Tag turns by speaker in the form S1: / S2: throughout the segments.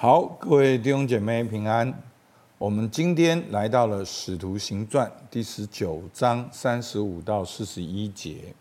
S1: 好，各位弟兄姐妹平安。我们今天来到了《使徒行传》第十九章三十五到四十一节。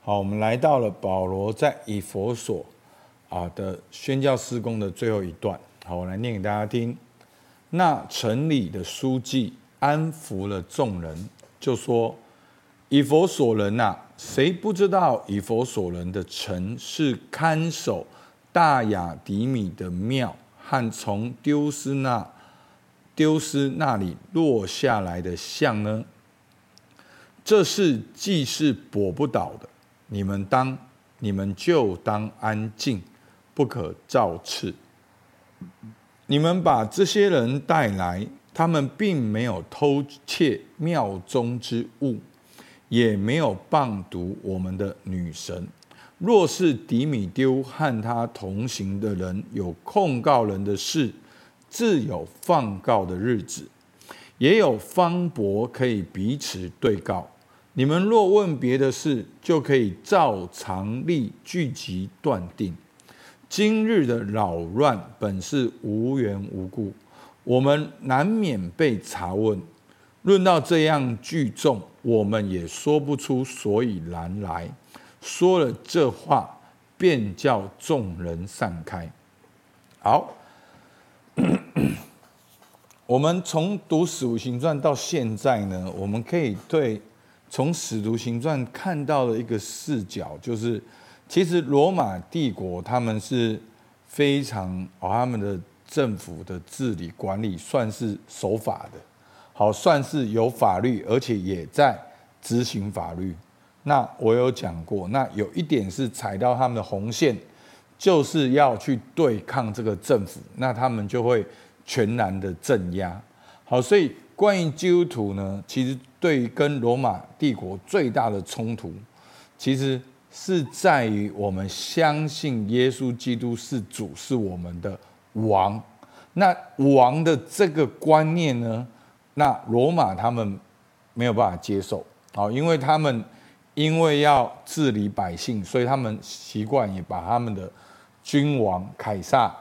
S1: 好，我们来到了保罗在以弗所啊的宣教事工的最后一段。好，我来念给大家听。那城里的书记安抚了众人，就说：“以弗所人呐、啊，谁不知道以弗所人的城是看守大雅迪米的庙？”和从丢失那丢失那里落下来的像呢？这是既是驳不倒的，你们当你们就当安静，不可造次。你们把这些人带来，他们并没有偷窃庙中之物，也没有谤讟我们的女神。若是底米丢和他同行的人有控告人的事，自有放告的日子，也有方伯可以彼此对告。你们若问别的事，就可以照常例聚集断定。今日的扰乱本是无缘无故，我们难免被查问。论到这样聚众，我们也说不出所以然来。说了这话，便叫众人散开。好，我们从读《使徒行传》到现在呢，我们可以对从《使徒行传》看到的一个视角，就是其实罗马帝国他们是非常哦，他们的政府的治理管理算是守法的，好，算是有法律，而且也在执行法律。那我有讲过，那有一点是踩到他们的红线，就是要去对抗这个政府，那他们就会全然的镇压。好，所以关于基督徒呢，其实对于跟罗马帝国最大的冲突，其实是在于我们相信耶稣基督是主，是我们的王。那王的这个观念呢，那罗马他们没有办法接受，好，因为他们。因为要治理百姓，所以他们习惯也把他们的君王凯撒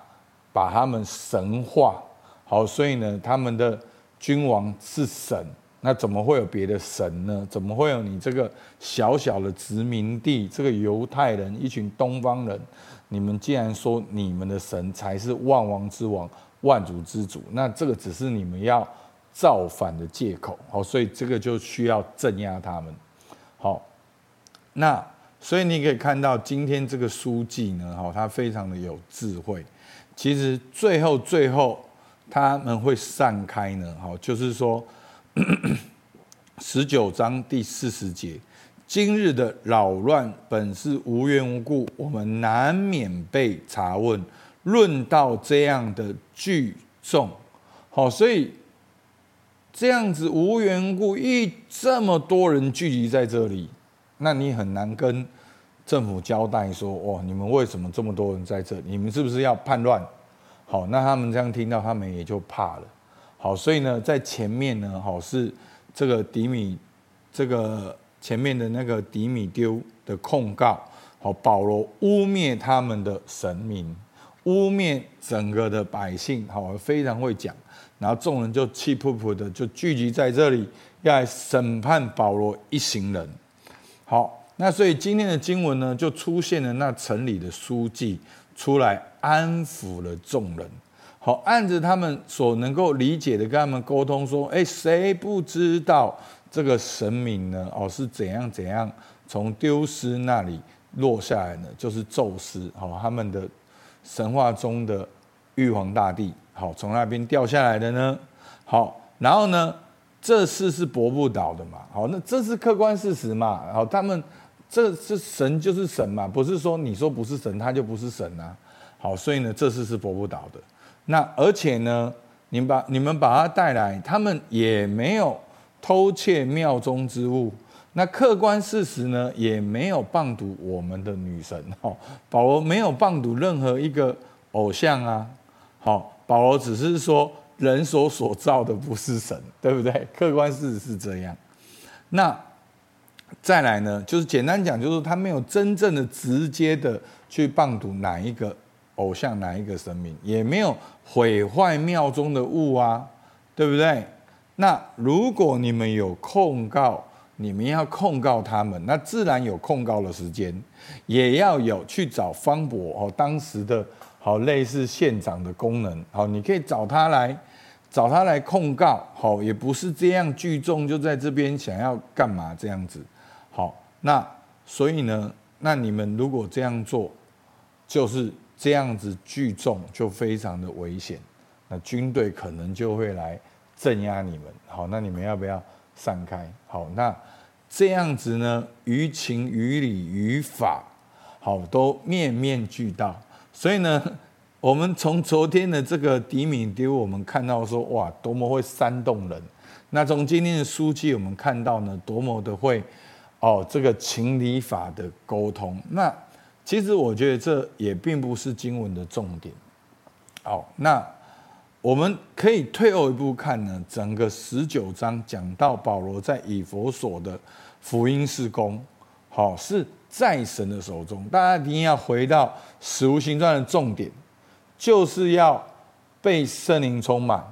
S1: 把他们神化。好，所以呢，他们的君王是神，那怎么会有别的神呢？怎么会有你这个小小的殖民地，这个犹太人一群东方人，你们竟然说你们的神才是万王之王、万主之主？那这个只是你们要造反的借口。好，所以这个就需要镇压他们。好。那所以你可以看到，今天这个书记呢，哈，他非常的有智慧。其实最后最后他们会散开呢，哈，就是说十九章第四十节，今日的扰乱本是无缘无故，我们难免被查问。论到这样的聚众，好，所以这样子无缘故一这么多人聚集在这里。那你很难跟政府交代说，哦，你们为什么这么多人在这里？你们是不是要叛乱？好，那他们这样听到，他们也就怕了。好，所以呢，在前面呢，好是这个迪米，这个前面的那个迪米丢的控告，好，保罗污蔑他们的神明，污蔑整个的百姓，好，非常会讲。然后众人就气噗噗的就聚集在这里，要来审判保罗一行人。好，那所以今天的经文呢，就出现了那城里的书记出来安抚了众人。好，按着他们所能够理解的，跟他们沟通说：哎，谁不知道这个神明呢？哦，是怎样怎样从丢失那里落下来呢？就是宙斯，好，他们的神话中的玉皇大帝，好，从那边掉下来的呢。好，然后呢？这事是驳不倒的嘛？好，那这是客观事实嘛？好，他们这是神就是神嘛？不是说你说不是神，他就不是神啊？好，所以呢，这事是驳不倒的。那而且呢，你把你们把他带来，他们也没有偷窃庙中之物。那客观事实呢，也没有谤讟我们的女神。好，保罗没有谤讟任何一个偶像啊。好，保罗只是说。人所所造的不是神，对不对？客观事实是这样。那再来呢？就是简单讲，就是他没有真正的、直接的去谤讟哪一个偶像哪一个神明，也没有毁坏庙中的物啊，对不对？那如果你们有控告，你们要控告他们，那自然有控告的时间，也要有去找方伯哦，当时的好类似县长的功能，好，你可以找他来，找他来控告，好，也不是这样聚众就在这边想要干嘛这样子，好，那所以呢，那你们如果这样做，就是这样子聚众就非常的危险，那军队可能就会来镇压你们，好，那你们要不要？散开，好，那这样子呢？于情于理于法，好，都面面俱到。所以呢，我们从昨天的这个迪米丢，我们看到说，哇，多么会煽动人。那从今天的书记，我们看到呢，多么的会哦，这个情理法的沟通。那其实我觉得这也并不是经文的重点。好，那。我们可以退后一步看呢，整个十九章讲到保罗在以弗所的福音事工，好，是在神的手中。大家一定要回到使徒行传的重点，就是要被圣灵充满，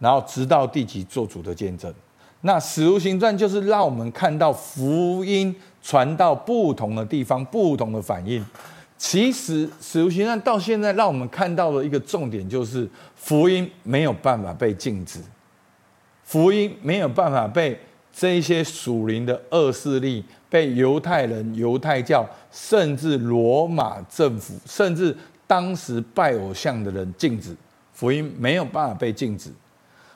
S1: 然后直到地极做主的见证。那使徒行传就是让我们看到福音传到不同的地方，不同的反应。其实使徒行传到现在让我们看到的一个重点就是。福音没有办法被禁止，福音没有办法被这些属灵的恶势力、被犹太人、犹太教，甚至罗马政府，甚至当时拜偶像的人禁止。福音没有办法被禁止。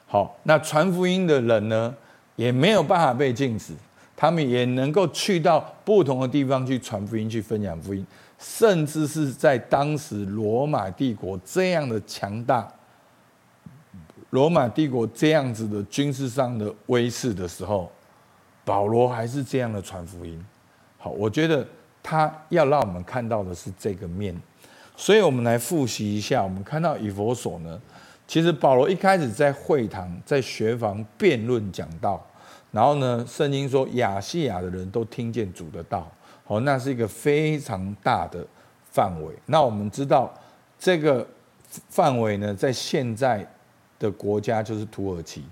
S1: 好，那传福音的人呢，也没有办法被禁止，他们也能够去到不同的地方去传福音、去分享福音，甚至是在当时罗马帝国这样的强大。罗马帝国这样子的军事上的威势的时候，保罗还是这样的传福音。好，我觉得他要让我们看到的是这个面，所以我们来复习一下。我们看到以弗所呢，其实保罗一开始在会堂、在学房辩论讲道，然后呢，圣经说亚细亚的人都听见主的道，好，那是一个非常大的范围。那我们知道这个范围呢，在现在。的国家就是土耳其，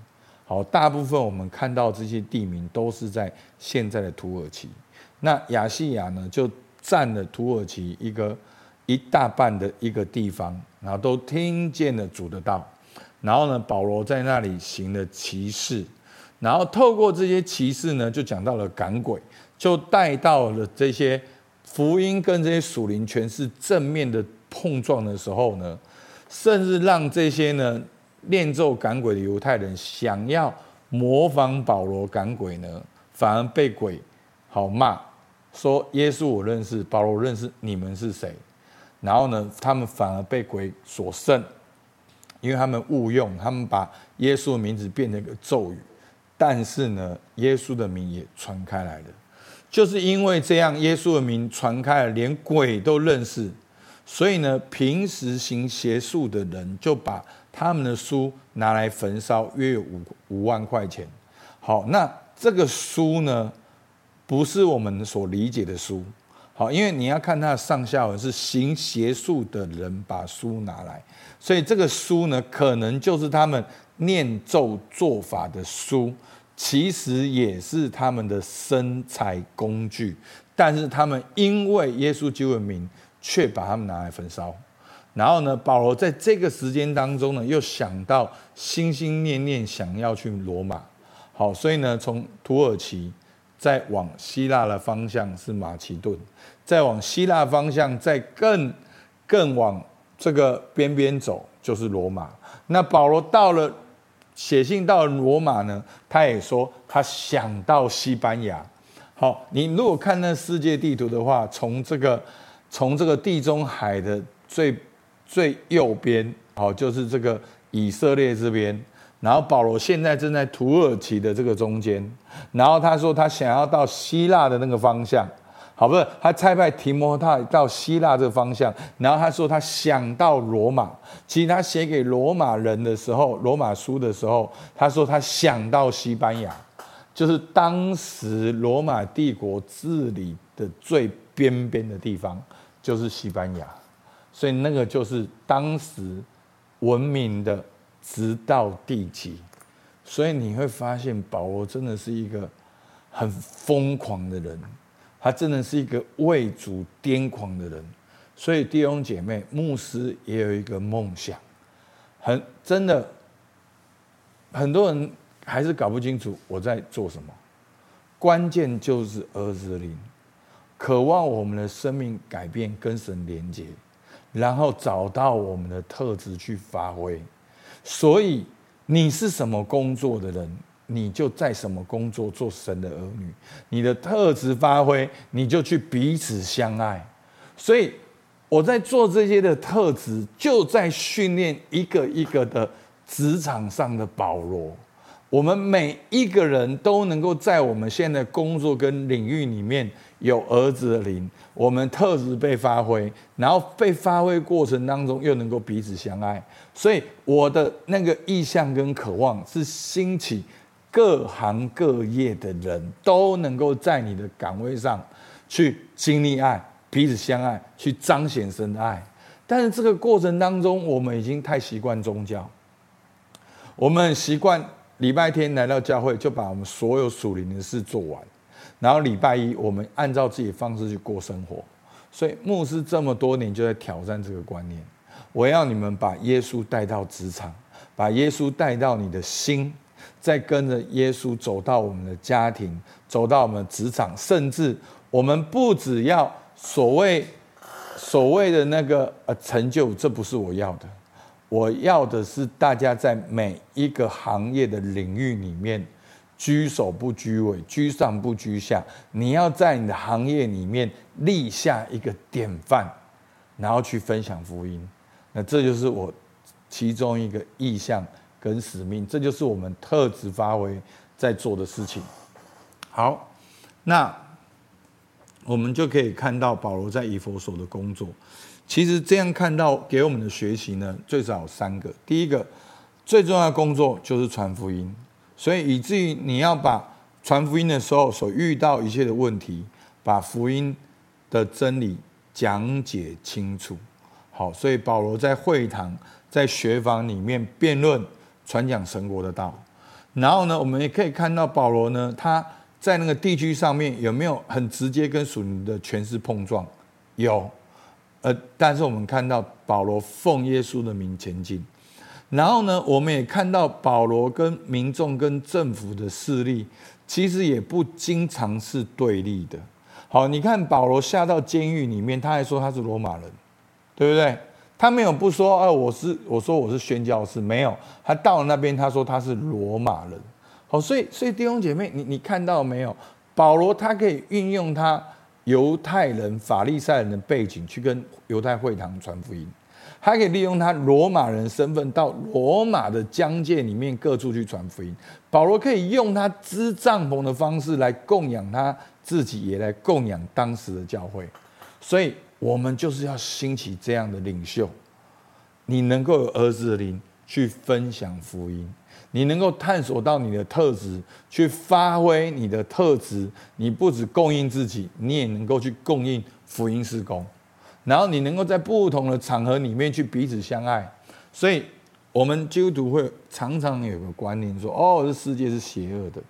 S1: 好，大部分我们看到这些地名都是在现在的土耳其。那亚细亚呢，就占了土耳其一个一大半的一个地方，然后都听见了主的道。然后呢，保罗在那里行了奇事，然后透过这些奇事呢，就讲到了赶鬼，就带到了这些福音跟这些属灵权势正面的碰撞的时候呢，甚至让这些呢。念咒赶鬼的犹太人想要模仿保罗赶鬼呢，反而被鬼好骂，说耶稣我认识，保罗认识，你们是谁？然后呢，他们反而被鬼所胜，因为他们误用，他们把耶稣的名字变成一个咒语，但是呢，耶稣的名也传开来了，就是因为这样，耶稣的名传开了，连鬼都认识，所以呢，平时行邪术的人就把。他们的书拿来焚烧，约有五五万块钱。好，那这个书呢，不是我们所理解的书。好，因为你要看它的上下文是行邪术的人把书拿来，所以这个书呢，可能就是他们念咒做法的书，其实也是他们的生财工具。但是他们因为耶稣基督的名，却把他们拿来焚烧。然后呢，保罗在这个时间当中呢，又想到心心念念想要去罗马，好，所以呢，从土耳其再往希腊的方向是马其顿，再往希腊方向再更更往这个边边走就是罗马。那保罗到了写信到罗马呢，他也说他想到西班牙。好，你如果看那世界地图的话，从这个从这个地中海的最最右边，好，就是这个以色列这边，然后保罗现在正在土耳其的这个中间，然后他说他想要到希腊的那个方向，好，不是他差派提摩太到希腊这个方向，然后他说他想到罗马，其实他写给罗马人的时候，罗马书的时候，他说他想到西班牙，就是当时罗马帝国治理的最边边的地方，就是西班牙。所以那个就是当时文明的，直到地极。所以你会发现，保罗真的是一个很疯狂的人，他真的是一个为主癫狂的人。所以弟兄姐妹，牧师也有一个梦想，很真的，很多人还是搞不清楚我在做什么。关键就是儿子的灵，渴望我们的生命改变，跟神连接，然后找到我们的特质去发挥。所以你是什么工作的人，你就在什么工作做神的儿女。你的特质发挥，你就去彼此相爱。所以我在做这些的特质，就在训练一个一个的职场上的保罗。我们每一个人都能够在我们现在工作跟领域里面有儿子的灵，我们特质被发挥，然后被发挥过程当中又能够彼此相爱。所以我的那个意向跟渴望是兴起各行各业的人都能够在你的岗位上去经历爱，彼此相爱，去彰显神的爱。但是这个过程当中，我们已经太习惯宗教，我们习惯。礼拜天来到教会，就把我们所有属灵的事做完，然后礼拜一我们按照自己的方式去过生活。所以牧师这么多年就在挑战这个观念。我要你们把耶稣带到职场，把耶稣带到你的心，再跟着耶稣走到我们的家庭，走到我们职场，甚至我们不只要所谓所谓的那个呃成就，这不是我要的。我要的是大家在每一个行业的领域里面，居首不居尾，居上不居下。你要在你的行业里面立下一个典范，然后去分享福音。那这就是我其中一个意向跟使命，这就是我们特质发挥在做的事情。好，那我们就可以看到保罗在以弗所的工作。其实这样看到给我们的学习呢，最少有三个。第一个最重要的工作就是传福音，所以以至于你要把传福音的时候所遇到一切的问题，把福音的真理讲解清楚。好，所以保罗在会堂、在学坊里面辩论、传讲神国的道。然后呢，我们也可以看到保罗呢，他在那个地区上面有没有很直接跟属灵的权势碰撞？有。呃，但是我们看到保罗奉耶稣的名前进，然后呢，我们也看到保罗跟民众跟政府的势力，其实也不经常是对立的。好，你看保罗下到监狱里面，他还说他是罗马人，对不对？他没有不说，啊，我是我说我是宣教士，没有。他到了那边，他说他是罗马人。好，所以所以弟兄姐妹，你你看到没有？保罗他可以运用他。犹太人、法利赛人的背景去跟犹太会堂传福音，还可以利用他罗马人身份到罗马的疆界里面各处去传福音。保罗可以用他支帐篷的方式来供养他自己，也来供养当时的教会。所以，我们就是要兴起这样的领袖，你能够有儿子的灵去分享福音。你能够探索到你的特质，去发挥你的特质，你不只供应自己，你也能够去供应福音事工，然后你能够在不同的场合里面去彼此相爱。所以，我们基督徒会常常有个观念说：哦，这世界是邪恶的，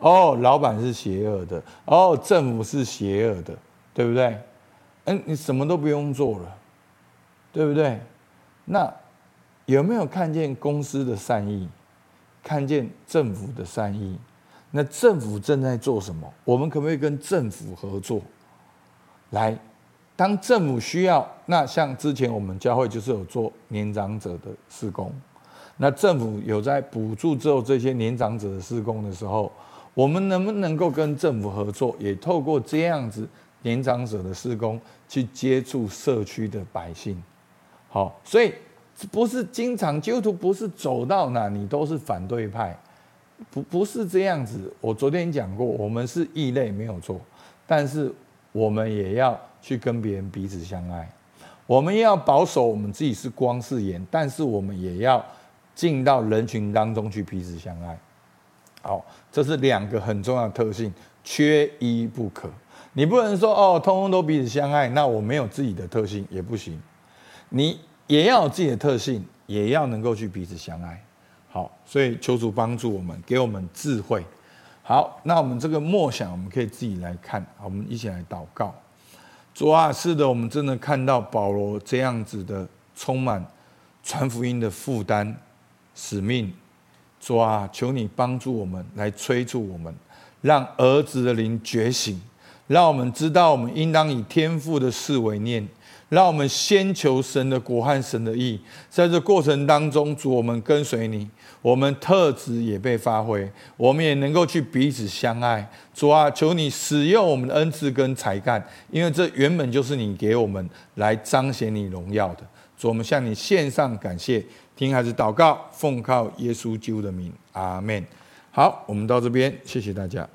S1: 哦，老板是邪恶的，哦，政府是邪恶的，对不对？嗯，你什么都不用做了，对不对？那有没有看见公司的善意？看见政府的善意，那政府正在做什么？我们可不可以跟政府合作？来，当政府需要，那像之前我们教会就是有做年长者的施工，那政府有在补助之后这些年长者的施工的时候，我们能不能够跟政府合作，也透过这样子年长者的施工去接触社区的百姓？好，所以。不是经常基督徒不是走到哪你都是反对派，不不是这样子。我昨天讲过，我们是异类没有错，但是我们也要去跟别人彼此相爱。我们要保守我们自己是光是盐，但是我们也要进到人群当中去彼此相爱。好，这是两个很重要的特性，缺一不可。你不能说哦，通通都彼此相爱，那我没有自己的特性也不行。你也要有自己的特性，也要能够去彼此相爱。好，所以求主帮助我们，给我们智慧。好，那我们这个默想，我们可以自己来看。好，我们一起来祷告。主啊，是的，我们真的看到保罗这样子的充满传福音的负担使命。主啊，求你帮助我们，来催促我们，让儿子的灵觉醒，让我们知道我们应当以天父的事为念。让我们先求神的国和神的义，在这过程当中，主我们跟随你，我们特质也被发挥，我们也能够去彼此相爱。主啊，求你使用我们的恩赐跟才干，因为这原本就是你给我们来彰显你荣耀的。主，我们向你献上感谢，听孩子祷告，奉靠耶稣基督的名，阿门。好，我们到这边，谢谢大家。